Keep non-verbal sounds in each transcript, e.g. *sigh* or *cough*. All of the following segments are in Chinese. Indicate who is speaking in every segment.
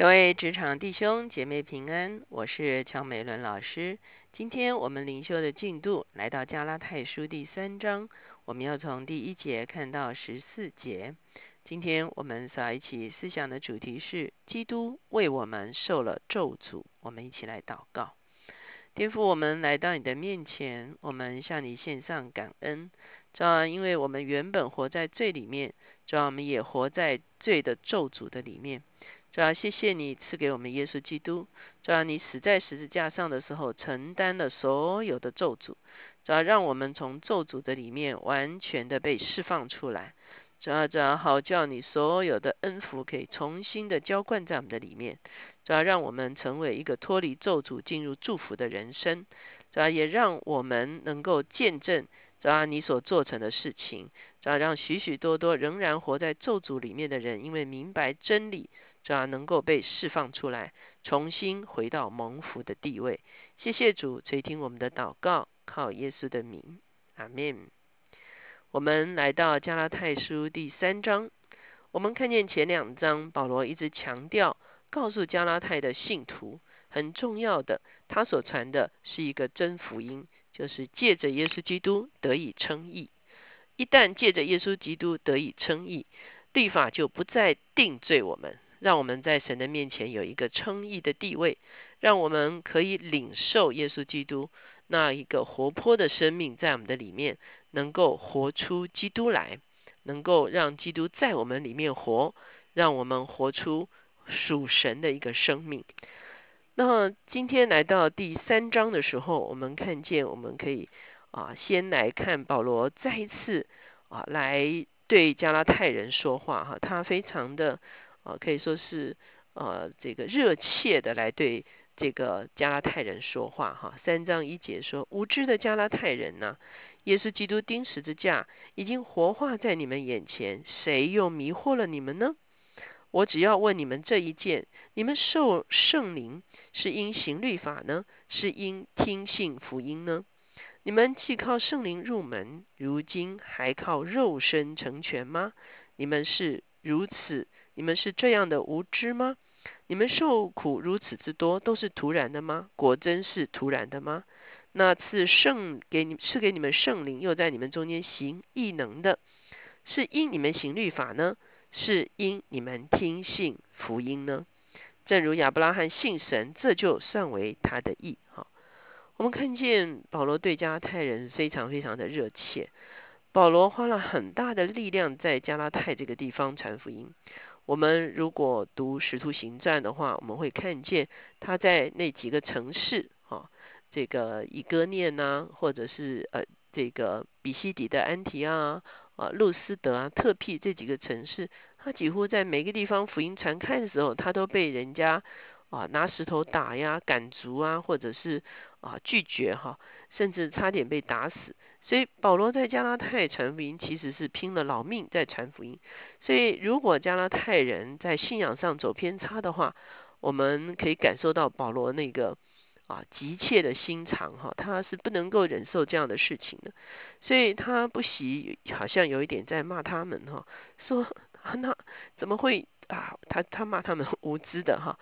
Speaker 1: 各位职场弟兄姐妹平安，我是乔美伦老师。今天我们灵修的进度来到加拉太书第三章，我们要从第一节看到十四节。今天我们所一起思想的主题是基督为我们受了咒诅。我们一起来祷告，天父，我们来到你的面前，我们向你献上感恩。主要因为我们原本活在罪里面，主要我们也活在罪的咒诅的里面。主要谢谢你赐给我们耶稣基督，主要你死在十字架上的时候承担了所有的咒诅，主要让我们从咒诅的里面完全的被释放出来，主要主要好叫你所有的恩福可以重新的浇灌在我们的里面，主要让我们成为一个脱离咒诅进入祝福的人生，主要也让我们能够见证主要你所做成的事情，主要让许许多多仍然活在咒诅里面的人，因为明白真理。主要能够被释放出来，重新回到蒙福的地位。谢谢主垂听我们的祷告，靠耶稣的名，阿门。我们来到加拉太书第三章，我们看见前两章保罗一直强调，告诉加拉太的信徒很重要的，他所传的是一个真福音，就是借着耶稣基督得以称义。一旦借着耶稣基督得以称义，律法就不再定罪我们。让我们在神的面前有一个称义的地位，让我们可以领受耶稣基督那一个活泼的生命在我们的里面，能够活出基督来，能够让基督在我们里面活，让我们活出属神的一个生命。那今天来到第三章的时候，我们看见我们可以啊，先来看保罗再一次啊来对加拉太人说话哈，他非常的。啊，可以说是呃，这个热切的来对这个加拉太人说话哈。三章一节说：“无知的加拉太人呐，耶稣基督钉十字架已经活化在你们眼前，谁又迷惑了你们呢？我只要问你们这一件：你们受圣灵是因行律法呢，是因听信福音呢？你们既靠圣灵入门，如今还靠肉身成全吗？你们是如此。”你们是这样的无知吗？你们受苦如此之多，都是突然的吗？果真是突然的吗？那次圣给你是给你们圣灵，又在你们中间行异能的，是因你们行律法呢？是因你们听信福音呢？正如亚伯拉罕信神，这就算为他的义。哈，我们看见保罗对加拉太人非常非常的热切，保罗花了很大的力量在加拉太这个地方传福音。我们如果读《使徒行传》的话，我们会看见他在那几个城市，哈，这个以哥念呐，或者是呃这个比西底的安提啊啊、路斯德啊、特庇这几个城市，他几乎在每个地方福音传开的时候，他都被人家啊拿石头打呀、赶逐啊，或者是啊拒绝哈，甚至差点被打死。所以保罗在加拉太传福音，其实是拼了老命在传福音。所以如果加拉太人在信仰上走偏差的话，我们可以感受到保罗那个啊急切的心肠哈，他是不能够忍受这样的事情的。所以他不喜，好像有一点在骂他们哈，说 *laughs* 那怎么会啊？他他骂他们无知的哈，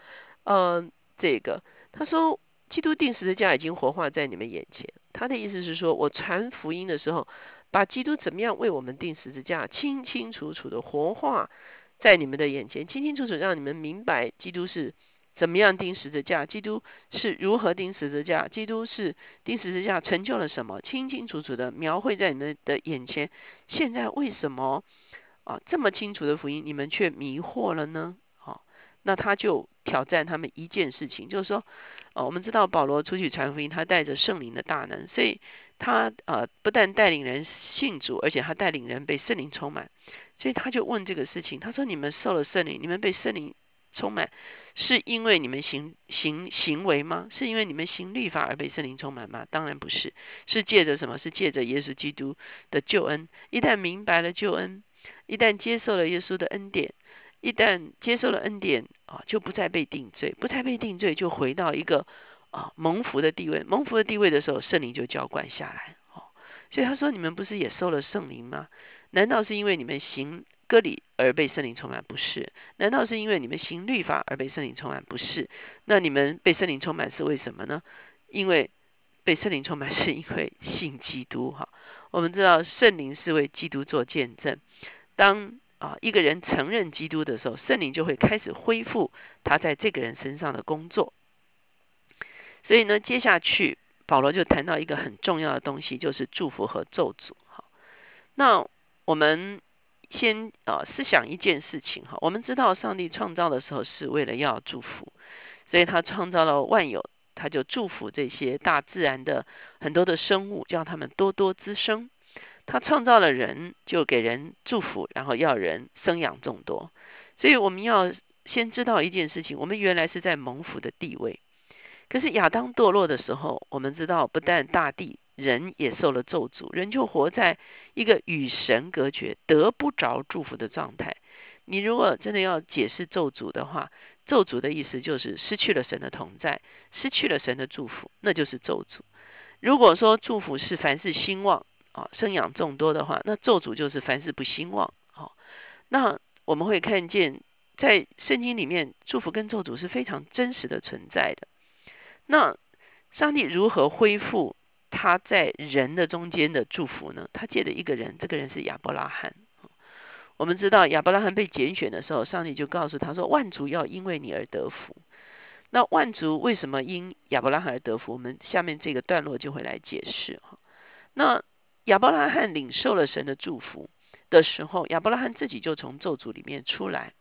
Speaker 1: 嗯，这个他说。基督定时的架已经活化在你们眼前。他的意思是说，我传福音的时候，把基督怎么样为我们定十字架，清清楚楚的活化在你们的眼前，清清楚楚让你们明白基督是怎么样定十字架，基督是如何定十字架，基督是定十字架成就了什么，清清楚楚的描绘在你们的眼前。现在为什么啊这么清楚的福音，你们却迷惑了呢？好，那他就挑战他们一件事情，就是说。哦，我们知道保罗出去传福音，他带着圣灵的大能，所以他呃不但带领人信主，而且他带领人被圣灵充满。所以他就问这个事情，他说：“你们受了圣灵，你们被圣灵充满，是因为你们行行行为吗？是因为你们行律法而被圣灵充满吗？当然不是，是借着什么？是借着耶稣基督的救恩。一旦明白了救恩，一旦接受了耶稣的恩典。”一旦接受了恩典啊，就不再被定罪，不再被定罪，就回到一个啊蒙福的地位。蒙福的地位的时候，圣灵就浇灌下来。哦，所以他说：“你们不是也受了圣灵吗？难道是因为你们行割礼而被圣灵充满？不是。难道是因为你们行律法而被圣灵充满？不是。那你们被圣灵充满是为什么呢？因为被圣灵充满是因为信基督哈。我们知道圣灵是为基督做见证。当啊一个人承认基督的时候，圣灵就会开始恢复他在这个人身上的工作。所以呢，接下去保罗就谈到一个很重要的东西，就是祝福和咒诅。哈，那我们先啊思想一件事情哈，我们知道上帝创造的时候是为了要祝福，所以他创造了万有，他就祝福这些大自然的很多的生物，叫他们多多滋生。他创造了人，就给人祝福，然后要人生养众多。所以我们要先知道一件事情，我们原来是在蒙福的地位。可是亚当堕落的时候，我们知道不但大地人也受了咒诅，人就活在一个与神隔绝、得不着祝福的状态。你如果真的要解释咒诅的话，咒诅的意思就是失去了神的同在，失去了神的祝福，那就是咒诅。如果说祝福是凡事兴旺啊，生养众多的话，那咒诅就是凡事不兴旺。好，那我们会看见在圣经里面，祝福跟咒诅是非常真实的存在的。那上帝如何恢复他在人的中间的祝福呢？他借的一个人，这个人是亚伯拉罕。我们知道亚伯拉罕被拣选的时候，上帝就告诉他说：“万族要因为你而得福。”那万族为什么因亚伯拉罕而得福？我们下面这个段落就会来解释哈。那亚伯拉罕领受了神的祝福的时候，亚伯拉罕自己就从咒诅里面出来，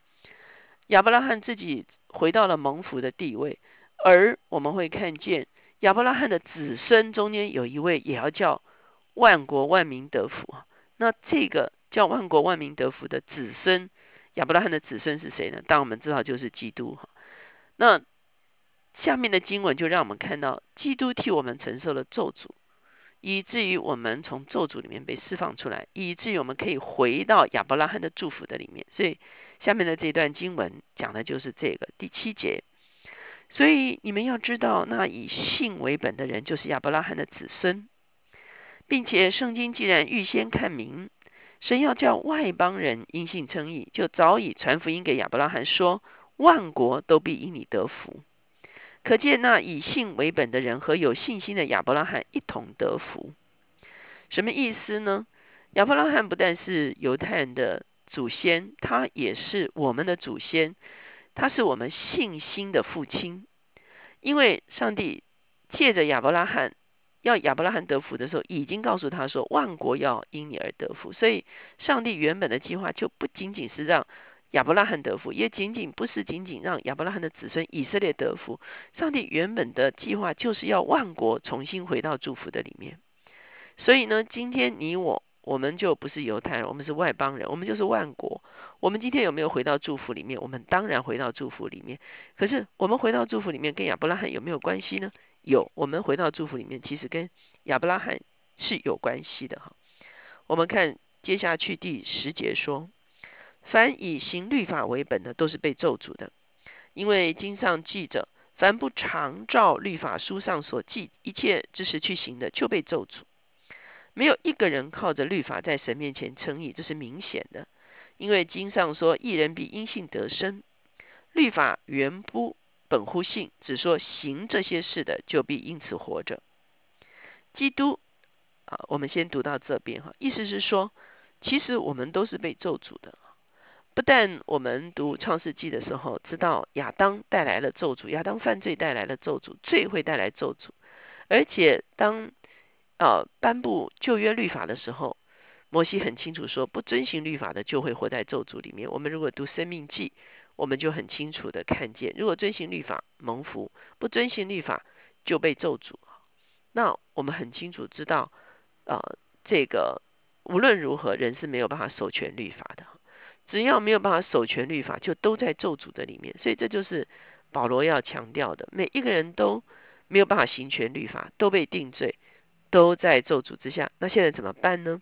Speaker 1: 亚伯拉罕自己回到了蒙福的地位。而我们会看见亚伯拉罕的子孙中间有一位也要叫万国万民得福那这个叫万国万民得福的子孙，亚伯拉罕的子孙是谁呢？当我们知道就是基督哈。那下面的经文就让我们看到，基督替我们承受了咒诅，以至于我们从咒诅里面被释放出来，以至于我们可以回到亚伯拉罕的祝福的里面。所以下面的这段经文讲的就是这个第七节。所以你们要知道，那以信为本的人就是亚伯拉罕的子孙，并且圣经既然预先看明，神要叫外邦人因信称义，就早已传福音给亚伯拉罕说，万国都必因你得福。可见那以信为本的人和有信心的亚伯拉罕一同得福。什么意思呢？亚伯拉罕不但是犹太人的祖先，他也是我们的祖先。他是我们信心的父亲，因为上帝借着亚伯拉罕要亚伯拉罕得福的时候，已经告诉他说万国要因你而得福。所以，上帝原本的计划就不仅仅是让亚伯拉罕得福，也仅仅不是仅仅让亚伯拉罕的子孙以色列得福。上帝原本的计划就是要万国重新回到祝福的里面。所以呢，今天你我。我们就不是犹太人，我们是外邦人，我们就是万国。我们今天有没有回到祝福里面？我们当然回到祝福里面。可是我们回到祝福里面，跟亚伯拉罕有没有关系呢？有，我们回到祝福里面，其实跟亚伯拉罕是有关系的哈。我们看接下去第十节说：凡以行律法为本的，都是被咒诅的，因为经上记着，凡不常照律法书上所记一切知识去行的，就被咒诅。没有一个人靠着律法在神面前称义，这是明显的。因为经上说，一人必因信得生。律法原不本乎信，只说行这些事的就必因此活着。基督啊，我们先读到这边哈，意思是说，其实我们都是被咒诅的。不但我们读创世纪的时候知道亚当带来了咒诅，亚当犯罪带来了咒诅，罪会带来咒诅，而且当呃，颁布旧约律法的时候，摩西很清楚说，不遵行律法的就会活在咒诅里面。我们如果读生命记，我们就很清楚的看见，如果遵行律法蒙福，不遵行律法就被咒诅。那我们很清楚知道，呃，这个无论如何，人是没有办法守全律法的。只要没有办法守全律法，就都在咒诅的里面。所以这就是保罗要强调的，每一个人都没有办法行全律法，都被定罪。都在咒诅之下，那现在怎么办呢？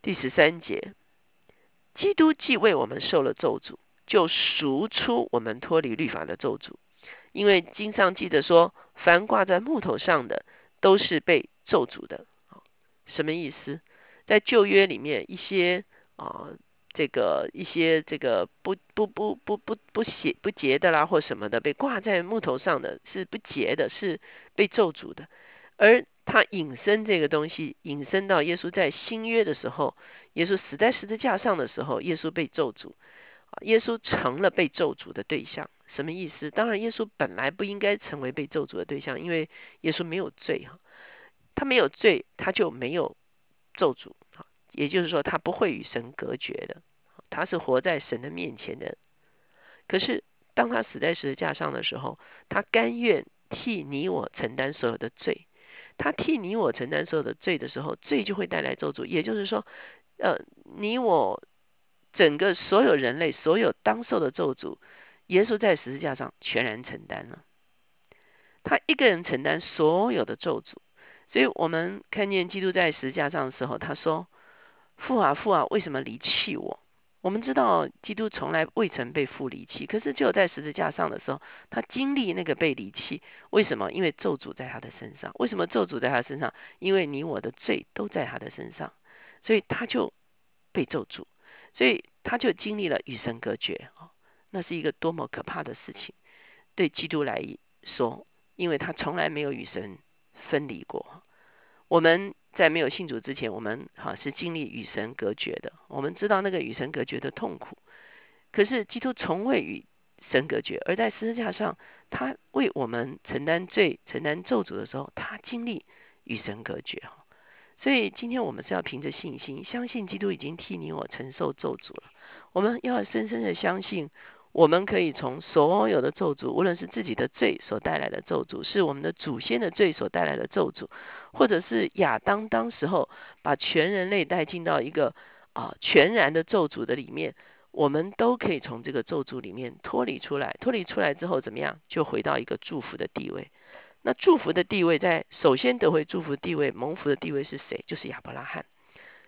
Speaker 1: 第十三节，基督既为我们受了咒诅，就赎出我们脱离律法的咒诅。因为经上记得说，凡挂在木头上的，都是被咒诅的。什么意思？在旧约里面，一些啊这个一些这个不不不不不不写不洁的啦或什么的被挂在木头上的是不洁的，是被咒诅的。而他引申这个东西，引申到耶稣在新约的时候，耶稣死在十字架上的时候，耶稣被咒诅，耶稣成了被咒诅的对象。什么意思？当然，耶稣本来不应该成为被咒诅的对象，因为耶稣没有罪哈，他没有罪，他就没有咒诅。也就是说，他不会与神隔绝的，他是活在神的面前的。可是，当他死在十字架上的时候，他甘愿替你我承担所有的罪。他替你我承担所有的罪的时候，罪就会带来咒诅。也就是说，呃，你我整个所有人类所有当受的咒诅。耶稣在十字架上全然承担了，他一个人承担所有的咒诅，所以我们看见基督在十字架上的时候，他说：“父啊，父啊，为什么离弃我？”我们知道基督从来未曾被父离弃，可是只有在十字架上的时候，他经历那个被离弃。为什么？因为咒诅在他的身上。为什么咒诅在他身上？因为你我的罪都在他的身上，所以他就被咒诅，所以他就经历了与神隔绝啊。那是一个多么可怕的事情，对基督来说，因为他从来没有与神分离过。我们在没有信主之前，我们哈是经历与神隔绝的，我们知道那个与神隔绝的痛苦。可是基督从未与神隔绝，而在十字架上，他为我们承担罪、承担咒诅的时候，他经历与神隔绝哈。所以今天我们是要凭着信心，相信基督已经替你我承受咒诅了。我们要深深的相信。我们可以从所有的咒诅，无论是自己的罪所带来的咒诅，是我们的祖先的罪所带来的咒诅，或者是亚当当时候把全人类带进到一个啊全然的咒诅的里面，我们都可以从这个咒诅里面脱离出来。脱离出来之后怎么样？就回到一个祝福的地位。那祝福的地位，在首先得回祝福地位、蒙福的地位是谁？就是亚伯拉罕。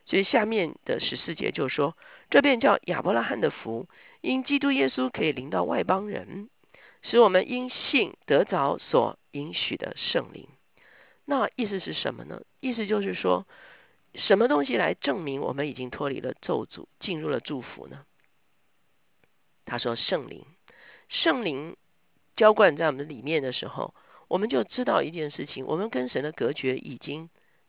Speaker 1: 所以下面的十四节就说，这便叫亚伯拉罕的福。因基督耶稣可以临到外邦人，使我们因信得着所允许的圣灵。那意思是什么呢？意思就是说，什么东西来证明我们已经脱离了咒诅，进入了祝福呢？他说：圣灵，圣灵浇灌在我们里面的时候，我们就知道一件事情：我们跟神的隔绝已经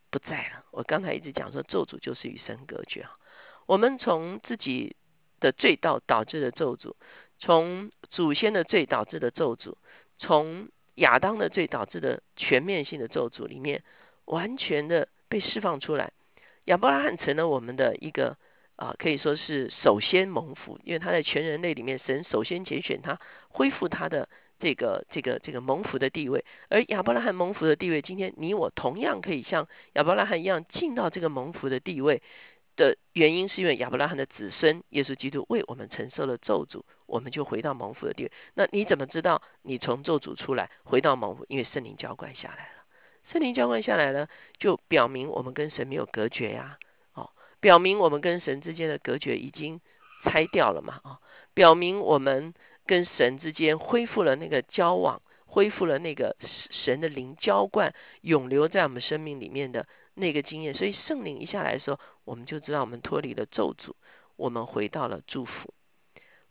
Speaker 1: 不在了。我刚才一直讲说，咒诅就是与神隔绝啊。我们从自己。的罪道导致的咒诅，从祖先的罪导致的咒诅，从亚当的罪导致的全面性的咒诅里面，完全的被释放出来。亚伯拉罕成了我们的一个啊，可以说是首先蒙福，因为他在全人类里面，神首先拣选他，恢复他的这个这个这个蒙福的地位。而亚伯拉罕蒙福的地位，今天你我同样可以像亚伯拉罕一样进到这个蒙福的地位。的原因是因为亚伯拉罕的子孙耶稣基督为我们承受了咒诅，我们就回到蒙福的地位。那你怎么知道你从咒诅出来回到蒙福？因为圣灵浇灌下来了，圣灵浇灌下来了，就表明我们跟神没有隔绝呀，哦，表明我们跟神之间的隔绝已经拆掉了嘛，哦，表明我们跟神之间恢复了那个交往，恢复了那个神的灵浇灌永留在我们生命里面的。那个经验，所以圣灵一下来说，我们就知道我们脱离了咒诅，我们回到了祝福。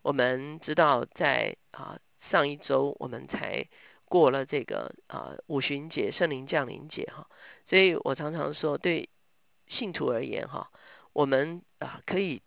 Speaker 1: 我们知道在啊上一周我们才过了这个啊五旬节圣灵降临节哈，所以我常常说对信徒而言哈，我们啊可以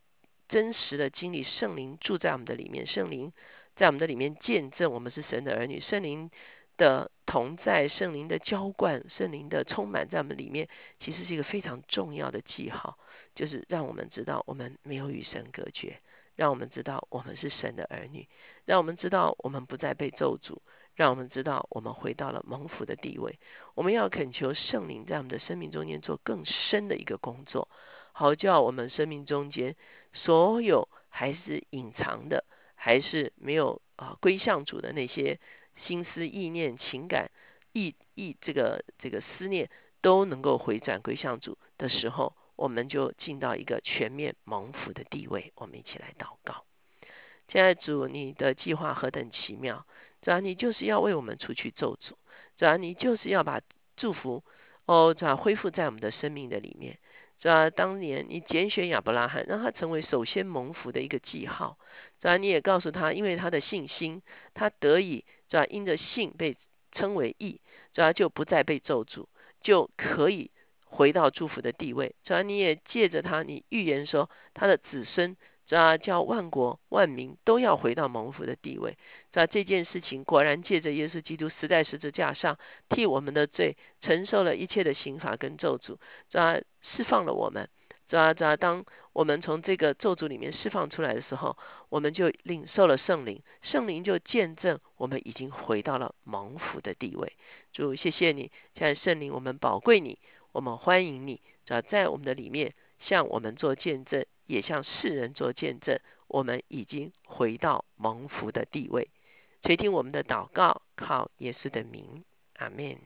Speaker 1: 真实的经历圣灵住在我们的里面，圣灵在我们的里面见证我们是神的儿女，圣灵。的同在，圣灵的浇灌，圣灵的充满在我们里面，其实是一个非常重要的记号，就是让我们知道我们没有与神隔绝，让我们知道我们是神的儿女，让我们知道我们不再被咒诅，让我们知道我们回到了蒙福的地位。我们要恳求圣灵在我们的生命中间做更深的一个工作，好叫我们生命中间所有还是隐藏的，还是没有啊归向主的那些。心思、意念、情感、意意这个这个思念都能够回转归向主的时候，我们就进到一个全面蒙福的地位。我们一起来祷告。亲爱主，你的计划何等奇妙！主要你就是要为我们除去咒诅，主要你就是要把祝福哦，主啊恢复在我们的生命的里面。是吧？当年你拣选亚伯拉罕，让他成为首先蒙福的一个记号，是吧？你也告诉他，因为他的信心，他得以是吧？因着信被称为义，是吧？就不再被咒诅，就可以回到祝福的地位。是吧？你也借着他，你预言说他的子孙。啊，叫万国万民都要回到蒙福的地位。在这件事情果然借着耶稣基督死在十字架上，替我们的罪承受了一切的刑罚跟咒诅，这释放了我们。这这当我们从这个咒诅里面释放出来的时候，我们就领受了圣灵，圣灵就见证我们已经回到了蒙福的地位。主，谢谢你，现在圣灵，我们宝贵你，我们欢迎你，在我们的里面向我们做见证。也向世人做见证，我们已经回到蒙福的地位。垂听我们的祷告，靠耶稣的名，阿门。